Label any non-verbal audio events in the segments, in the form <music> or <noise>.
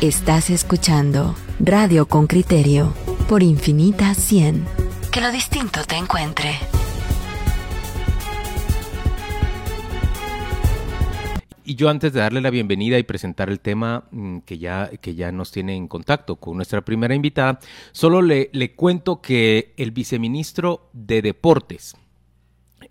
Estás escuchando Radio con Criterio por Infinita 100. Que lo distinto te encuentre. Y yo antes de darle la bienvenida y presentar el tema mm, que ya, que ya nos tiene en contacto con nuestra primera invitada, solo le, le cuento que el viceministro de Deportes,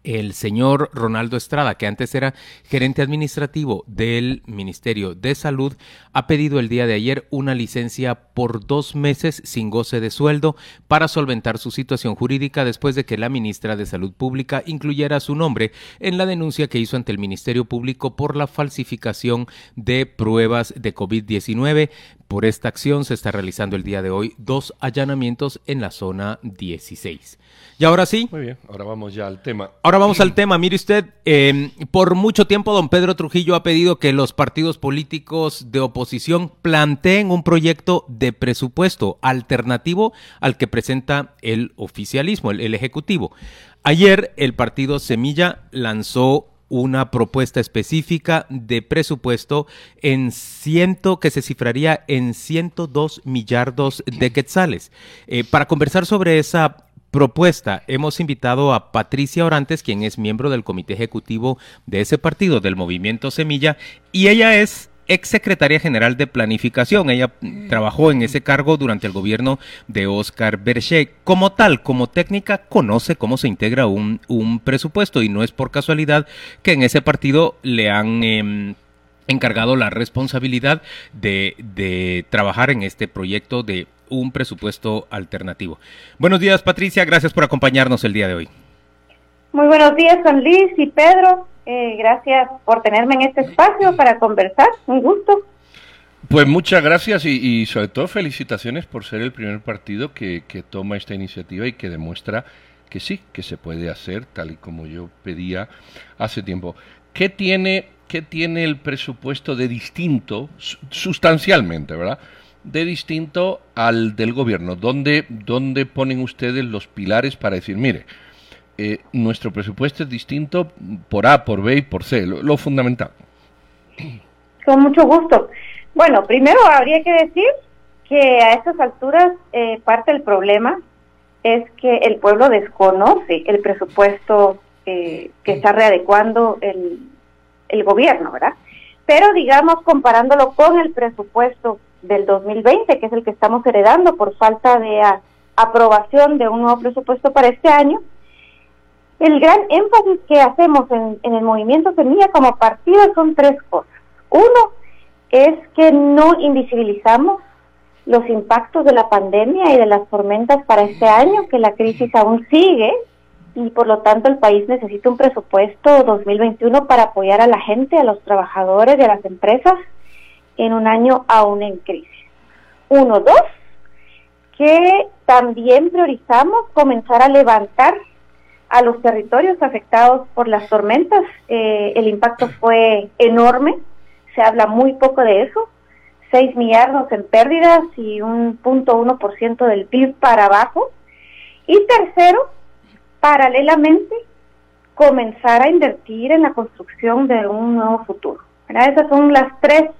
el señor Ronaldo Estrada, que antes era gerente administrativo del Ministerio de Salud, ha pedido el día de ayer una licencia por dos meses sin goce de sueldo para solventar su situación jurídica después de que la ministra de Salud Pública incluyera su nombre en la denuncia que hizo ante el Ministerio Público por la falsificación de pruebas de COVID-19. Por esta acción se está realizando el día de hoy dos allanamientos en la zona 16. Y ahora sí. Muy bien, ahora vamos ya al tema. Ahora vamos al tema. Mire usted, eh, por mucho tiempo don Pedro Trujillo ha pedido que los partidos políticos de oposición planteen un proyecto de presupuesto alternativo al que presenta el oficialismo, el, el Ejecutivo. Ayer el partido Semilla lanzó una propuesta específica de presupuesto en ciento que se cifraría en 102 millardos de quetzales. Eh, para conversar sobre esa propuesta, hemos invitado a Patricia Orantes, quien es miembro del comité ejecutivo de ese partido, del Movimiento Semilla, y ella es ex secretaria general de planificación. Ella trabajó en ese cargo durante el gobierno de Oscar Berger. Como tal, como técnica, conoce cómo se integra un, un presupuesto y no es por casualidad que en ese partido le han... Eh, encargado la responsabilidad de, de trabajar en este proyecto de un presupuesto alternativo. Buenos días, Patricia. Gracias por acompañarnos el día de hoy. Muy buenos días, Juan Luis y Pedro. Eh, gracias por tenerme en este espacio para conversar. Un gusto. Pues muchas gracias y, y sobre todo felicitaciones por ser el primer partido que, que, toma esta iniciativa y que demuestra que sí, que se puede hacer tal y como yo pedía hace tiempo. ¿Qué tiene, qué tiene el presupuesto de distinto, sustancialmente, verdad? de distinto al del gobierno? ¿Dónde, dónde ponen ustedes los pilares para decir, mire, eh, nuestro presupuesto es distinto por A, por B y por C, lo, lo, fundamental? Con mucho gusto. Bueno, primero habría que decir que a estas alturas eh, parte del problema es que el pueblo desconoce el presupuesto eh, que está readecuando el, el gobierno, ¿verdad? Pero digamos, comparándolo con el presupuesto del 2020, que es el que estamos heredando por falta de aprobación de un nuevo presupuesto para este año, el gran énfasis que hacemos en, en el movimiento Semilla como partido son tres cosas. Uno es que no invisibilizamos los impactos de la pandemia y de las tormentas para este año, que la crisis aún sigue y por lo tanto el país necesita un presupuesto 2021 para apoyar a la gente, a los trabajadores y a las empresas en un año aún en crisis. Uno, dos, que también priorizamos comenzar a levantar a los territorios afectados por las tormentas. Eh, el impacto fue enorme, se habla muy poco de eso, 6 millardos en pérdidas y un punto uno por ciento del PIB para abajo. Y tercero, paralelamente, comenzar a invertir en la construcción de un nuevo futuro. Esas son las tres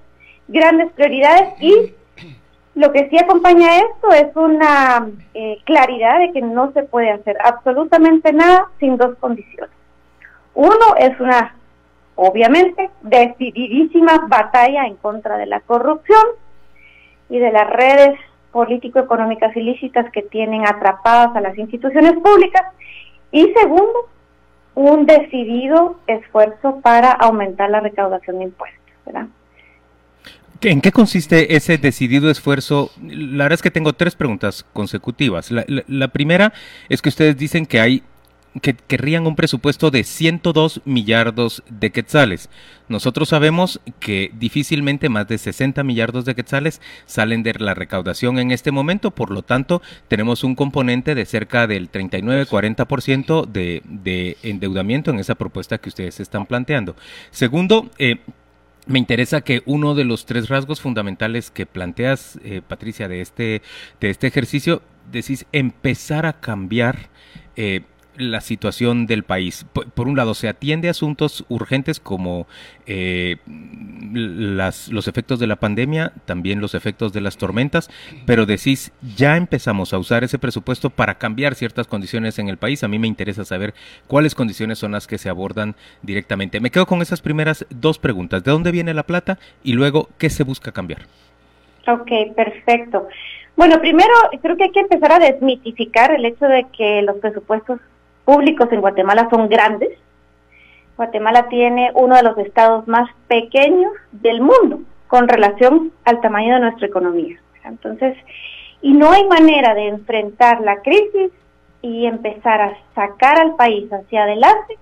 grandes prioridades y lo que sí acompaña esto es una eh, claridad de que no se puede hacer absolutamente nada sin dos condiciones. Uno es una, obviamente, decididísima batalla en contra de la corrupción y de las redes político-económicas ilícitas que tienen atrapadas a las instituciones públicas. Y segundo, un decidido esfuerzo para aumentar la recaudación de impuestos. ¿verdad? ¿En qué consiste ese decidido esfuerzo? La verdad es que tengo tres preguntas consecutivas. La, primera es que ustedes dicen que hay que querrían un presupuesto de 102 millardos de quetzales. Nosotros sabemos que difícilmente más de 60 millardos de quetzales salen de la recaudación en este momento, por lo tanto tenemos un componente de cerca del 39-40% de, de endeudamiento en esa propuesta que ustedes están planteando. Segundo, eh, me interesa que uno de los tres rasgos fundamentales que planteas, eh, Patricia, de este, de este ejercicio, decís empezar a cambiar eh, la situación del país. Por, un lado, se atiende asuntos urgentes como eh, las, los efectos de la pandemia, también los efectos de las tormentas, pero decís, ya empezamos a usar ese presupuesto para cambiar ciertas condiciones en el país. A mí me interesa saber cuáles condiciones son las que se abordan directamente. Me quedo con esas primeras dos preguntas. ¿De dónde viene la plata? Y luego, ¿qué se busca cambiar? Ok, perfecto. Bueno, primero creo que hay que empezar a desmitificar el hecho de que los presupuestos públicos en Guatemala son grandes. Guatemala tiene uno de los estados más pequeños del mundo con relación al tamaño de nuestra economía. Entonces, y no hay manera de enfrentar la crisis y empezar a sacar al país hacia adelante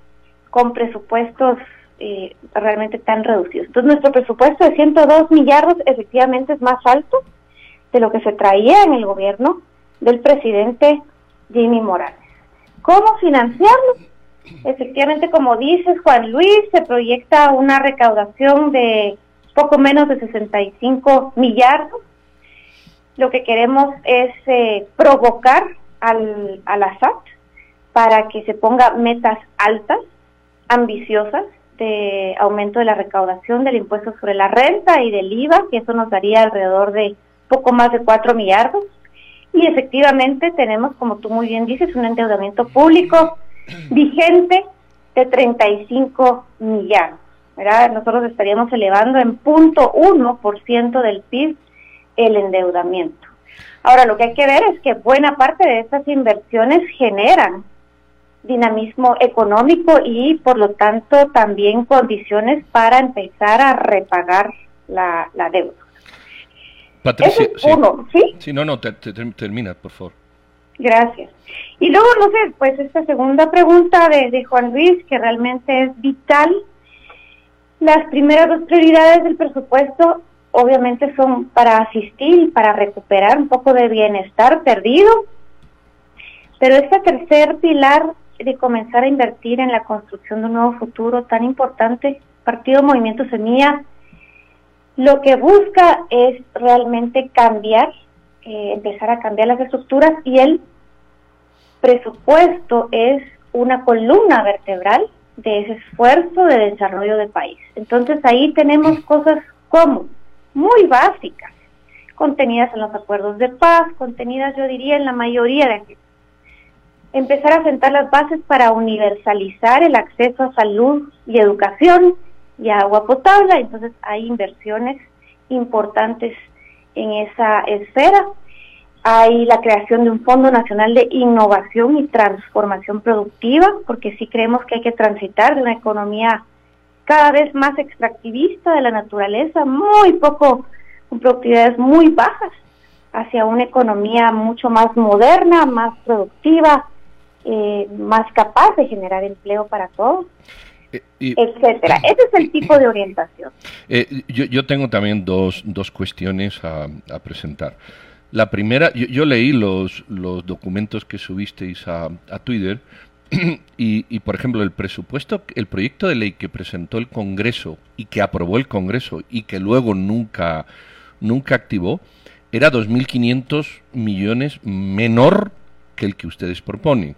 con presupuestos eh, realmente tan reducidos. Entonces, nuestro presupuesto de 102 millardos efectivamente es más alto de lo que se traía en el gobierno del presidente Jimmy Morales. ¿Cómo financiarlo? Efectivamente, como dices Juan Luis, se proyecta una recaudación de poco menos de 65 millardos. Lo que queremos es eh, provocar al, a la SAT para que se ponga metas altas, ambiciosas, de aumento de la recaudación del impuesto sobre la renta y del IVA, que eso nos daría alrededor de poco más de 4 millardos. Y efectivamente tenemos, como tú muy bien dices, un endeudamiento público vigente de 35 millardos. ¿verdad? Nosotros estaríamos elevando en punto uno por ciento del PIB el endeudamiento. Ahora, lo que hay que ver es que buena parte de estas inversiones generan dinamismo económico y, por lo tanto, también condiciones para empezar a repagar la deuda. Patricia, sí. uno, ¿sí? Sí, no, no, termina, por favor. Gracias. Y luego, no sé, pues esta segunda pregunta de, de Juan Luis, que realmente es vital. Las primeras dos prioridades del presupuesto obviamente son para asistir, para recuperar un poco de bienestar perdido, pero este tercer pilar de comenzar a invertir en la construcción de un nuevo futuro tan importante, Partido Movimiento Semilla, lo que busca es realmente cambiar, eh, empezar a cambiar las estructuras y el presupuesto es una columna vertebral de ese esfuerzo de desarrollo del país. Entonces ahí tenemos cosas como muy básicas, contenidas en los acuerdos de paz, contenidas yo diría en la mayoría de empezar a sentar las bases para universalizar el acceso a salud y educación, y agua potable, entonces hay inversiones importantes en esa esfera. Hay la creación de un Fondo Nacional de Innovación y Transformación Productiva, porque sí creemos que hay que transitar de una economía cada vez más extractivista de la naturaleza, muy poco, con productividades muy bajas, hacia una economía mucho más moderna, más productiva, eh, más capaz de generar empleo para todos. Eh, etcétera. Ese es el tipo de orientación. Eh, yo, tengo también dos, dos cuestiones a, presentar. La primera, yo, leí los, los documentos que subisteis a, Twitter <clears throat> y, y, por ejemplo, el presupuesto, el proyecto de ley que presentó el Congreso y que aprobó el Congreso y que luego nunca, nunca activó, era 2.500 millones menor que el que ustedes proponen.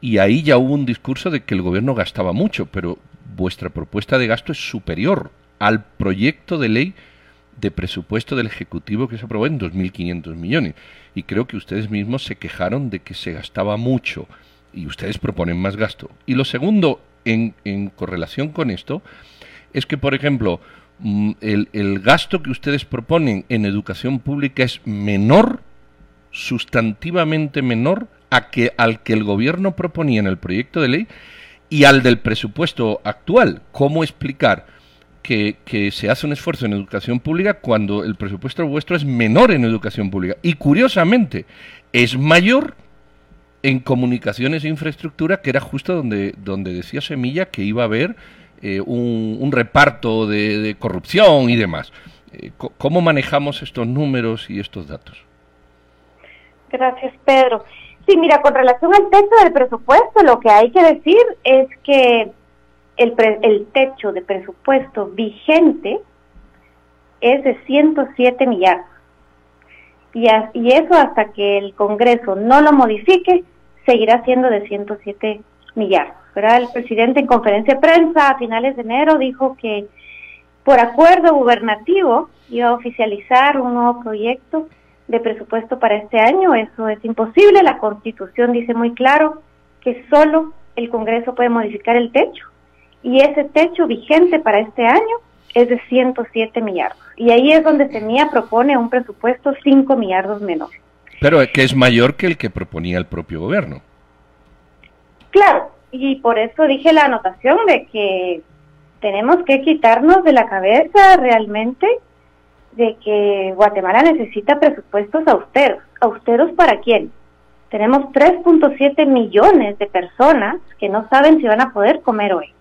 Y ahí ya hubo un discurso de que el gobierno gastaba mucho, pero vuestra propuesta de gasto es superior al proyecto de ley de presupuesto del Ejecutivo que se aprobó en 2.500 millones. Y creo que ustedes mismos se quejaron de que se gastaba mucho y ustedes proponen más gasto. Y lo segundo, en, en correlación con esto, es que, por ejemplo, mm, el, el gasto que ustedes proponen en educación pública es menor, sustantivamente menor, a que, al que el gobierno proponía en el proyecto de ley y al del presupuesto actual. ¿Cómo explicar que, se hace un esfuerzo en educación pública cuando el presupuesto vuestro es menor en educación pública? Y curiosamente, es mayor en comunicaciones e infraestructura, que era justo donde, donde decía Semilla que iba a haber eh, un, reparto de, corrupción y demás. Eh, ¿Cómo manejamos estos números y estos datos? Gracias, Pedro. Sí, mira, con relación al techo del presupuesto, lo que hay que decir es que el, el techo de presupuesto vigente es de 107 millardos. Y, eso hasta que el Congreso no lo modifique, seguirá siendo de 107 millardos. El presidente en conferencia de prensa a finales de enero dijo que por acuerdo gubernativo iba a oficializar un nuevo proyecto de presupuesto para este año. Eso es imposible. La Constitución dice muy claro que solo el Congreso puede modificar el techo y ese techo vigente para este año es de 107 millardos. Y ahí es donde Semilla propone un presupuesto 5 millardos menor. Pero que es mayor que el que proponía el propio gobierno. Claro, y por eso dije la anotación de que tenemos que quitarnos de la cabeza realmente de que Guatemala necesita presupuestos austeros. ¿Austeros para quién? Tenemos 3.7 millones de personas que no saben si van a poder comer hoy.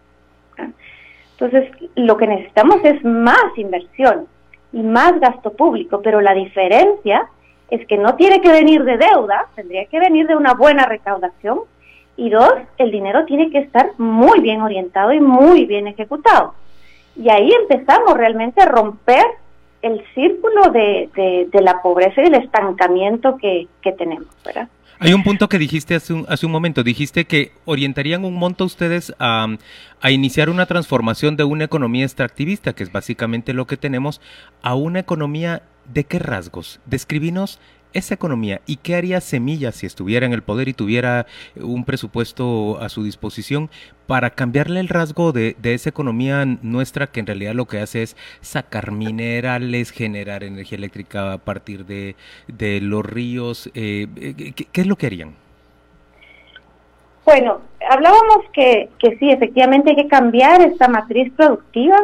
Entonces, lo que necesitamos es más inversión y más gasto público, pero la diferencia es que no tiene que venir de deuda, tendría que venir de una buena recaudación y dos, el dinero tiene que estar muy bien orientado y muy bien ejecutado. Y ahí empezamos realmente a romper el círculo de, la pobreza y del estancamiento que, tenemos, ¿verdad? Hay un punto que dijiste hace un, hace un momento, dijiste que orientarían un monto ustedes a, a, iniciar una transformación de una economía extractivista, que es básicamente lo que tenemos, a una economía de qué rasgos. Describinos esa economía y qué haría Semilla si estuviera en el poder y tuviera un presupuesto a su disposición para cambiarle el rasgo de, esa economía nuestra que en realidad lo que hace es sacar minerales, generar energía eléctrica a partir de, los ríos. Eh, eh, ¿qué, es lo que harían? Bueno, hablábamos que, que sí, efectivamente hay que cambiar esta matriz productiva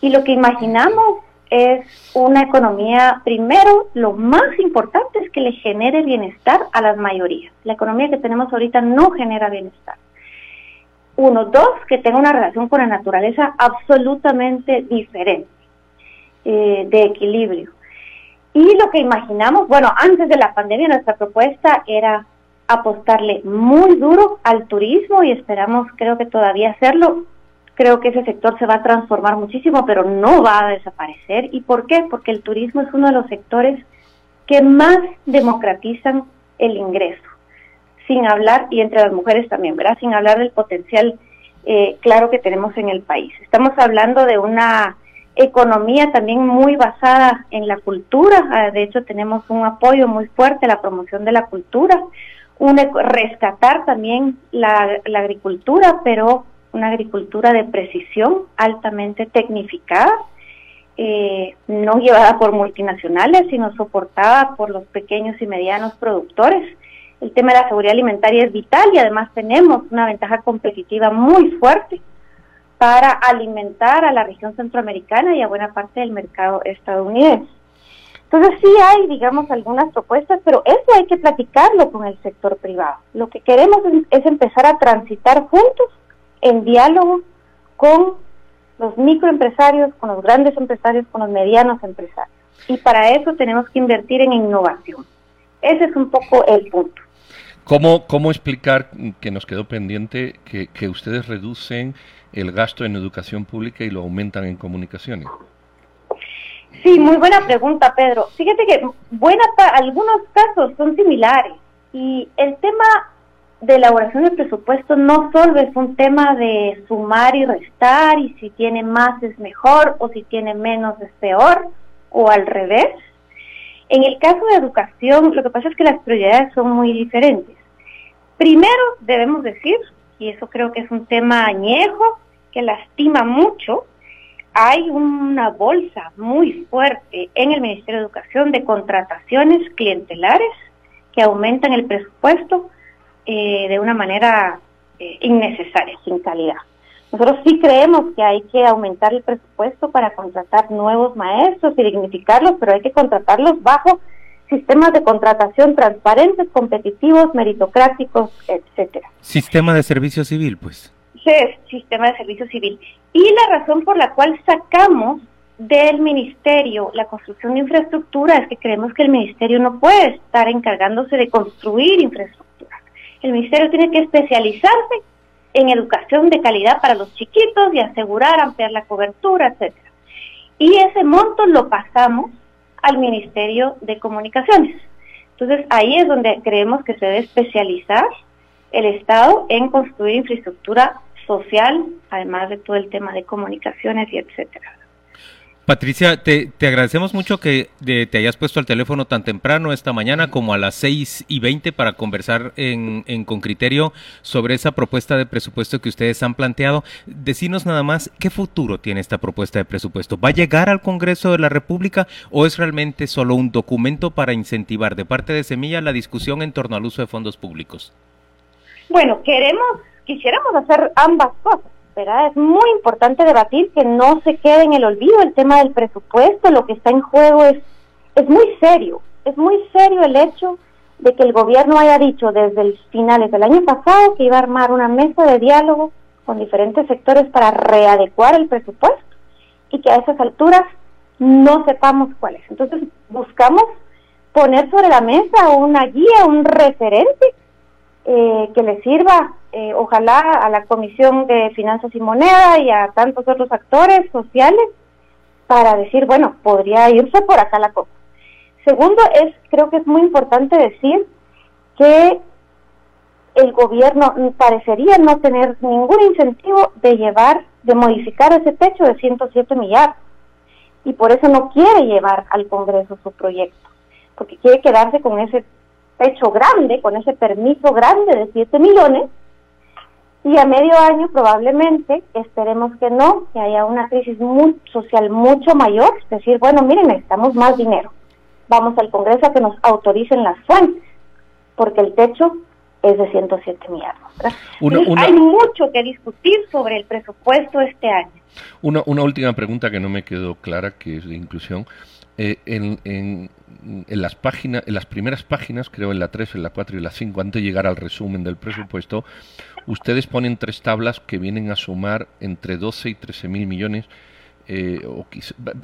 y lo que imaginamos es una economía, primero, lo más importante es que le genere bienestar a las mayorías. La economía que tenemos ahorita no genera bienestar. Uno, dos, que tenga una relación con la naturaleza absolutamente diferente, eh, de equilibrio. Y lo que imaginamos, bueno, antes de la pandemia nuestra propuesta era apostarle muy duro al turismo y esperamos, creo que todavía hacerlo, Creo que ese sector se va a transformar muchísimo, pero no va a desaparecer. ¿Y por qué? Porque el turismo es uno de los sectores que más democratizan el ingreso, sin hablar, y entre las mujeres también, ¿verdad? Sin hablar del potencial eh, claro que tenemos en el país. Estamos hablando de una economía también muy basada en la cultura, ah, de hecho tenemos un apoyo muy fuerte a la promoción de la cultura, un, rescatar también la, la agricultura, pero una agricultura de precisión altamente tecnificada, eh, no llevada por multinacionales, sino soportada por los pequeños y medianos productores. El tema de la seguridad alimentaria es vital y además tenemos una ventaja competitiva muy fuerte para alimentar a la región centroamericana y a buena parte del mercado estadounidense. Entonces sí hay, digamos, algunas propuestas, pero eso hay que platicarlo con el sector privado. Lo que queremos es empezar a transitar juntos en diálogo con los microempresarios, con los grandes empresarios, con los medianos empresarios. Y para eso tenemos que invertir en innovación. Ese es un poco el punto. ¿Cómo, cómo explicar que nos quedó pendiente que, que ustedes reducen el gasto en educación pública y lo aumentan en comunicaciones? Sí, muy buena pregunta, Pedro. Fíjate que buena algunos casos son similares y el tema de elaboración del presupuesto no solo es un tema de sumar y restar y si tiene más es mejor o si tiene menos es peor o al revés. En el caso de educación, lo que pasa es que las prioridades son muy diferentes. Primero, debemos decir, y eso creo que es un tema añejo, que lastima mucho, hay una bolsa muy fuerte en el Ministerio de Educación de contrataciones clientelares que aumentan el presupuesto eh, de una manera eh, innecesaria, sin calidad. Nosotros sí creemos que hay que aumentar el presupuesto para contratar nuevos maestros y dignificarlos, pero hay que contratarlos bajo sistemas de contratación transparentes, competitivos, meritocráticos, etcétera. Sistema de servicio civil, pues. Sí, sistema de servicio civil. Y la razón por la cual sacamos del ministerio la construcción de infraestructura es que creemos que el ministerio no puede estar encargándose de construir infraestructura el ministerio tiene que especializarse en educación de calidad para los chiquitos y asegurar ampliar la cobertura, etcétera. Y ese monto lo pasamos al Ministerio de Comunicaciones. Entonces ahí es donde creemos que se debe especializar el Estado en construir infraestructura social, además de todo el tema de comunicaciones y etcétera. Patricia, te, agradecemos mucho que te hayas puesto al teléfono tan temprano esta mañana como a las 6 y 20 para conversar en, con criterio sobre esa propuesta de presupuesto que ustedes han planteado. Decinos nada más, ¿qué futuro tiene esta propuesta de presupuesto? ¿Va a llegar al Congreso de la República o es realmente solo un documento para incentivar de parte de Semilla la discusión en torno al uso de fondos públicos? Bueno, queremos, quisiéramos hacer ambas cosas es muy importante debatir que no se quede en el olvido el tema del presupuesto, lo que está en juego es, es muy serio, es muy serio el hecho de que el gobierno haya dicho desde finales del año pasado que iba a armar una mesa de diálogo con diferentes sectores para readecuar el presupuesto y que a esas alturas no sepamos cuál es. Entonces buscamos poner sobre la mesa una guía, un referente eh, que le sirva, eh, ojalá, a la Comisión de Finanzas y Moneda y a tantos otros actores sociales para decir, bueno, podría irse por acá la cosa. Segundo, es, creo que es muy importante decir que el gobierno parecería no tener ningún incentivo de llevar, de modificar ese techo de 107 millardos. Y por eso no quiere llevar al Congreso su proyecto, porque quiere quedarse con ese pecho grande, con ese permiso grande de 7 millones, y a medio año probablemente, esperemos que no, que haya una crisis muy, social mucho mayor, es decir, bueno, miren, necesitamos más dinero. Vamos al Congreso a que nos autoricen las fuentes, porque el techo es de 107 millones. Hay mucho que discutir sobre el presupuesto este año. Una, una última pregunta que no me quedó clara, que es de inclusión. Eh, en, en, en, las páginas, en las primeras páginas, creo en la 3, en la 4 y la 5, antes de llegar al resumen del presupuesto, ustedes ponen tres tablas que vienen a sumar entre 12 y 13 mil millones, eh, o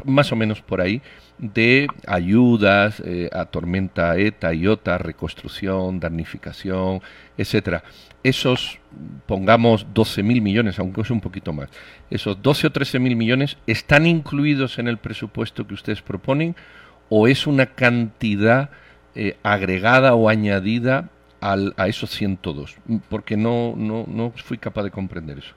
más o menos por ahí, de ayudas eh, a tormenta ETA, IOTA, reconstrucción, damnificación, etcétera. Esos, pongamos 12 mil millones, aunque es un poquito más, esos 12 o 13 mil millones están incluidos en el presupuesto que ustedes proponen o es una cantidad eh, agregada o añadida al, a esos 102, porque no, no, no fui capaz de comprender eso.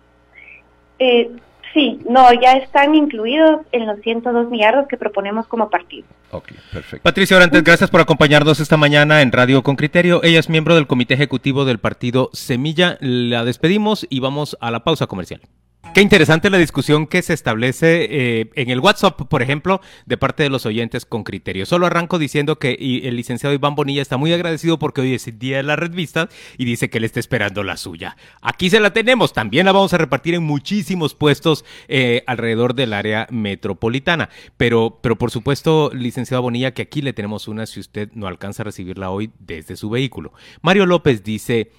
Eh, Sí, no, ya están incluidos en los 102 millardos que proponemos como partido. Ok, perfecto. Patricia Orantes, gracias por acompañarnos esta mañana en Radio con Criterio. Ella es miembro del comité ejecutivo del partido Semilla. La despedimos y vamos a la pausa comercial. Qué interesante la discusión que se establece eh, en el WhatsApp, por ejemplo, de parte de los oyentes con criterio. Solo arranco diciendo que el licenciado Iván Bonilla está muy agradecido porque hoy es el día de las revistas y dice que le está esperando la suya. Aquí se la tenemos, también la vamos a repartir en muchísimos puestos eh, alrededor del área metropolitana. Pero, pero por supuesto, licenciado Bonilla, que aquí le tenemos una si usted no alcanza a recibirla hoy desde su vehículo. Mario López dice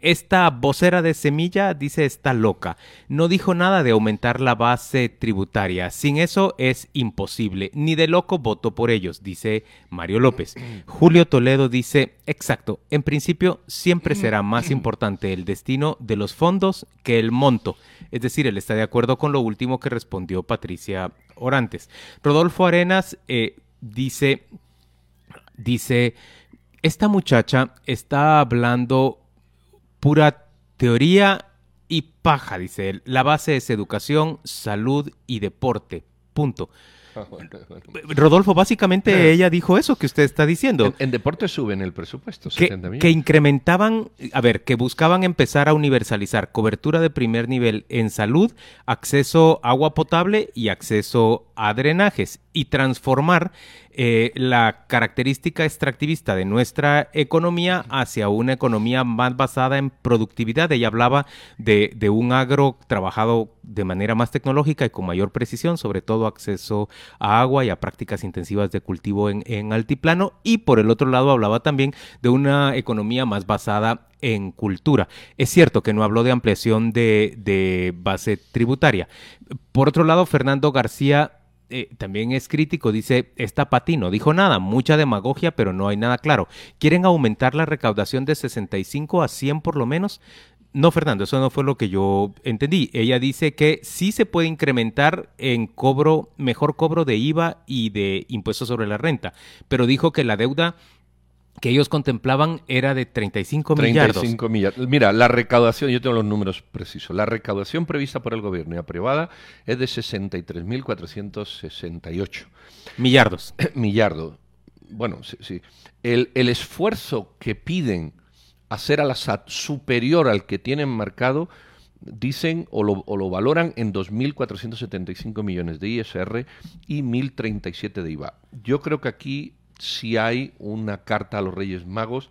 esta vocera de Semilla dice está loca. No dijo nada de aumentar la base tributaria. Sin eso es imposible. Ni de loco voto por ellos, dice Mario López. <clears throat> Julio Toledo dice, exacto, en principio siempre <clears throat> será más importante el destino de los fondos que el monto. Es decir, él está de acuerdo con lo último que respondió Patricia Orantes. Rodolfo Arenas eh, dice, dice, esta muchacha está hablando pura teoría y paja, dice él. La base es educación, salud y deporte. Punto. Ah, Rodolfo, básicamente ella dijo eso que usted está diciendo. En, deporte suben el presupuesto. Que, que, incrementaban, a ver, que buscaban empezar a universalizar cobertura de primer nivel en salud, acceso a agua potable y acceso a drenajes y transformar eh, la característica extractivista de nuestra economía hacia una economía más basada en productividad. Ella hablaba de, de, un agro trabajado de manera más tecnológica y con mayor precisión, sobre todo acceso a agua y a prácticas intensivas de cultivo en, en altiplano. Y por el otro lado hablaba también de una economía más basada en cultura. Es cierto que no habló de ampliación de, de base tributaria. Por otro lado, Fernando García eh, también es crítico, dice, esta Pati no dijo nada, mucha demagogia, pero no hay nada claro. ¿Quieren aumentar la recaudación de 65 a 100 por lo menos? No, Fernando, eso no fue lo que yo entendí. Ella dice que sí se puede incrementar en cobro, mejor cobro de IVA y de impuestos sobre la renta, pero dijo que la deuda que ellos contemplaban era de 35 millardos. 35 millardos. Mira, la recaudación, yo tengo los números precisos, la recaudación prevista por el gobierno y aprobada es de 63.468. Millardos. <clears throat> Millardos. Bueno, sí. sí. El, el, esfuerzo que piden hacer a la SAT superior al que tienen marcado, dicen o lo, o lo valoran en 2.475 millones de ISR y 1.037 de IVA. Yo creo que aquí si hay una carta a los Reyes Magos.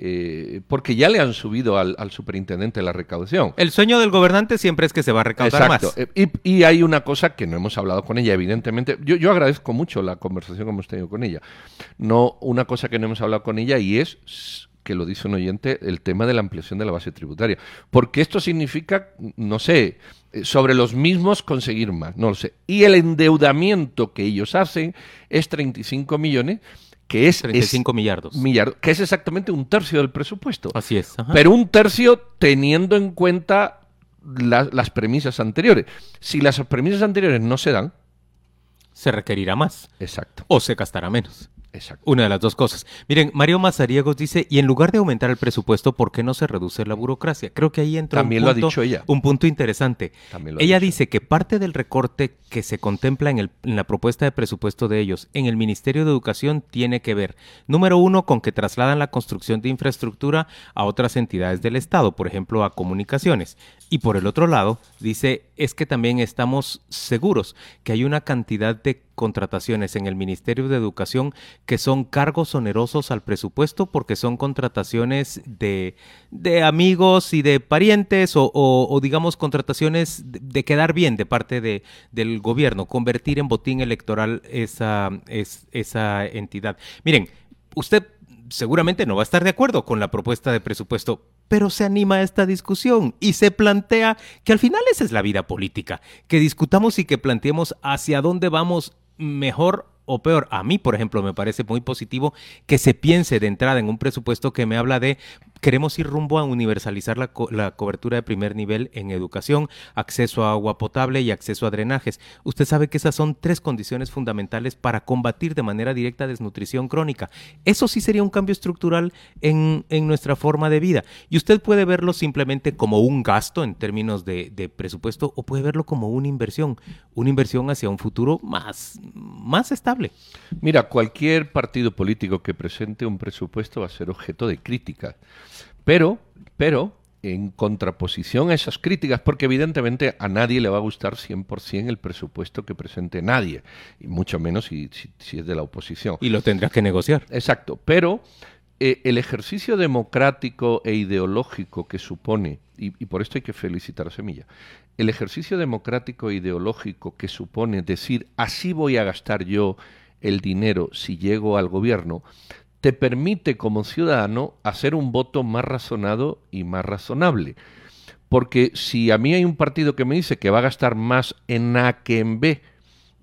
Eh, porque ya le han subido al, al, superintendente la recaudación. El sueño del gobernante siempre es que se va a recaudar Exacto. más. Eh, y, y, hay una cosa que no hemos hablado con ella, evidentemente. Yo, yo, agradezco mucho la conversación que hemos tenido con ella. No, una cosa que no hemos hablado con ella y es que lo dice un oyente, el tema de la ampliación de la base tributaria. Porque esto significa, no sé, sobre los mismos conseguir más, no lo sé. Y el endeudamiento que ellos hacen es 35 millones, que es... 35 es, millardos. Millardo, que es exactamente un tercio del presupuesto. Así es. Ajá. Pero un tercio teniendo en cuenta la, las premisas anteriores. Si las premisas anteriores no se dan... Se requerirá más. Exacto. O se gastará menos. Exacto. Una de las dos cosas. Miren, Mario Mazariegos dice, y en lugar de aumentar el presupuesto, ¿por qué no se reduce la burocracia? Creo que ahí entra También un, punto, lo ha dicho ella. un punto interesante. También lo ha ella dicho. dice que parte del recorte que se contempla en, el, en, la propuesta de presupuesto de ellos en el Ministerio de Educación tiene que ver, número uno, con que trasladan la construcción de infraestructura a otras entidades del Estado, por ejemplo, a comunicaciones. Y por el otro lado, dice, es que también estamos seguros que hay una cantidad de contrataciones en el Ministerio de Educación que son cargos onerosos al presupuesto porque son contrataciones de, de amigos y de parientes o, digamos contrataciones de, quedar bien de parte de, del gobierno, convertir en botín electoral esa, es, esa entidad. Miren, usted seguramente no va a estar de acuerdo con la propuesta de presupuesto, pero se anima a esta discusión y se plantea que al final esa es la vida política, que discutamos y que planteemos hacia dónde vamos mejor o peor. A mí, por ejemplo, me parece muy positivo que se piense de entrada en un presupuesto que me habla de queremos ir rumbo a universalizar la, la, cobertura de primer nivel en educación, acceso a agua potable y acceso a drenajes. Usted sabe que esas son tres condiciones fundamentales para combatir de manera directa desnutrición crónica. Eso sí sería un cambio estructural en, en nuestra forma de vida. Y usted puede verlo simplemente como un gasto en términos de, de, presupuesto o puede verlo como una inversión, una inversión hacia un futuro más, más estable. Mira, cualquier partido político que presente un presupuesto va a ser objeto de críticas. Pero, pero, en contraposición a esas críticas, porque evidentemente a nadie le va a gustar 100% el presupuesto que presente nadie, y mucho menos si, si, si es de la oposición. Y lo tendrás que negociar. Exacto, pero eh, el ejercicio democrático e ideológico que supone, y, y, por esto hay que felicitar a Semilla, el ejercicio democrático e ideológico que supone decir, así voy a gastar yo el dinero si llego al gobierno, te permite como ciudadano hacer un voto más razonado y más razonable. Porque si a mí hay un partido que me dice que va a gastar más en A que en B,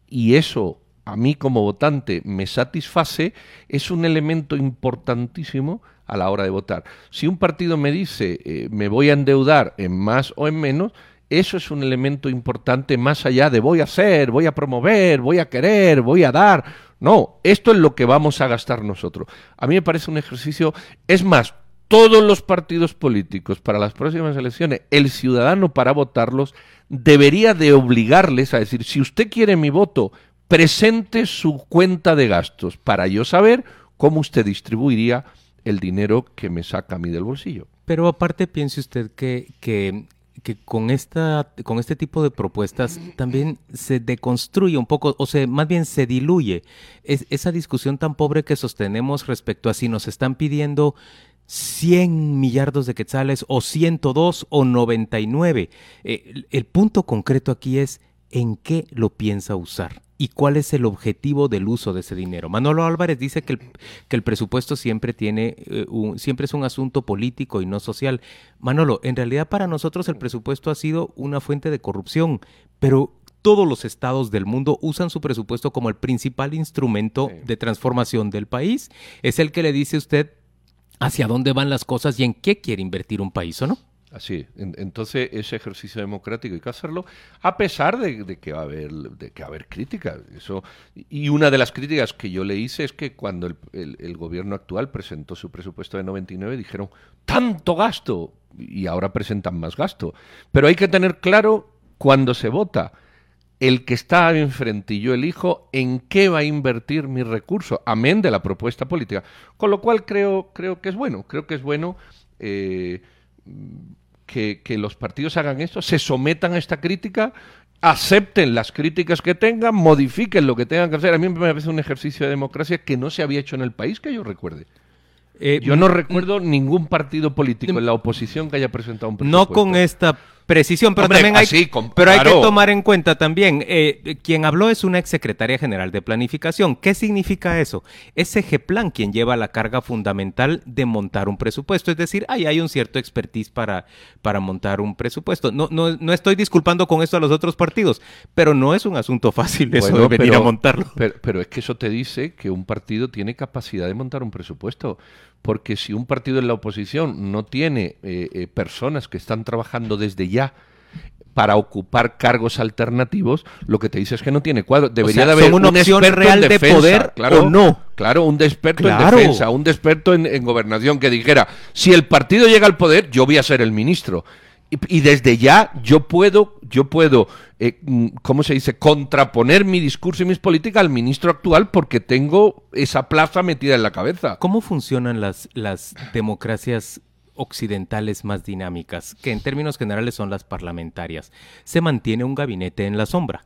y eso a mí como votante me satisface, es un elemento importantísimo a la hora de votar. Si un partido me dice eh, me voy a endeudar en más o en menos, eso es un elemento importante más allá de voy a hacer, voy a promover, voy a querer, voy a dar. No, esto es lo que vamos a gastar nosotros. A mí me parece un ejercicio, es más, todos los partidos políticos para las próximas elecciones, el ciudadano para votarlos debería de obligarles a decir, si usted quiere mi voto, presente su cuenta de gastos para yo saber cómo usted distribuiría el dinero que me saca a mí del bolsillo. Pero aparte piense usted que, que que con esta con este tipo de propuestas también se deconstruye un poco o sea más bien se diluye es, esa discusión tan pobre que sostenemos respecto a si nos están pidiendo 100 millardos de quetzales o 102 o 99 eh, el punto concreto aquí es en qué lo piensa usar y cuál es el objetivo del uso de ese dinero. Manolo Álvarez dice que el, que el presupuesto siempre tiene eh, un, siempre es un asunto político y no social. Manolo, en realidad para nosotros el presupuesto ha sido una fuente de corrupción, pero todos los estados del mundo usan su presupuesto como el principal instrumento de transformación del país. Es el que le dice a usted hacia dónde van las cosas y en qué quiere invertir un país, ¿o no? Así, entonces ese ejercicio democrático hay que hacerlo a pesar de, que va a haber de que va a haber crítica. Eso y una de las críticas que yo le hice es que cuando el, gobierno actual presentó su presupuesto de 99 dijeron tanto gasto y ahora presentan más gasto. Pero hay que tener claro cuando se vota el que está enfrente y yo elijo en qué va a invertir mi recurso, amén de la propuesta política. Con lo cual creo creo que es bueno, creo que es bueno. Eh, que, los partidos hagan esto, se sometan a esta crítica, acepten las críticas que tengan, modifiquen lo que tengan que hacer. A mí me parece un ejercicio de democracia que no se había hecho en el país que yo recuerde. Eh, yo no recuerdo ningún partido político en la oposición que haya presentado un presupuesto. No con esta precisión, pero también hay, pero hay que tomar en cuenta también, eh, quien habló es una exsecretaria general de planificación. ¿Qué significa eso? Es Plan quien lleva la carga fundamental de montar un presupuesto, es decir, ahí hay un cierto expertise para, para montar un presupuesto. No, no, no estoy disculpando con esto a los otros partidos, pero no es un asunto fácil eso de venir a montarlo. Pero, pero es que eso te dice que un partido tiene capacidad de montar un presupuesto, porque si un partido en la oposición no tiene eh, eh, personas que están trabajando desde ya para ocupar cargos alternativos, lo que te dice es que no tiene cuadro. Debería de haber una un opción real de poder claro, o no. Claro, un experto en defensa, un experto en, gobernación que dijera, si el partido llega al poder, yo voy a ser el ministro. Y, desde ya yo puedo, yo puedo, eh, mm, ¿cómo se dice?, contraponer mi discurso y mis políticas al ministro actual porque tengo esa plaza metida en la cabeza. ¿Cómo funcionan las, las democracias occidentales más dinámicas, que en términos generales son las parlamentarias. Se mantiene un gabinete en la sombra.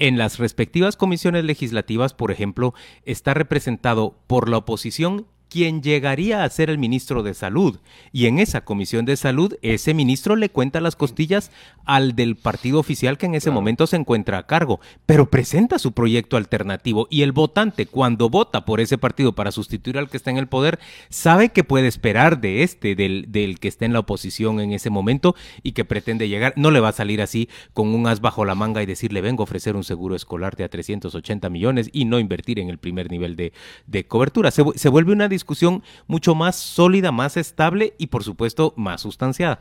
En las respectivas comisiones legislativas, por ejemplo, está representado por la oposición quien llegaría a ser el ministro de Salud. Y en esa comisión de salud, ese ministro le cuenta las costillas al del partido oficial que en ese momento se encuentra a cargo, pero presenta su proyecto alternativo y el votante, cuando vota por ese partido para sustituir al que está en el poder, sabe que puede esperar de este, del, del que está en la oposición en ese momento y que pretende llegar. No le va a salir así con un as bajo la manga y decirle vengo a ofrecer un seguro escolar de a 380 millones y no invertir en el primer nivel de, de cobertura. Se, se vuelve una discusión mucho más sólida, más estable y por supuesto más sustanciada.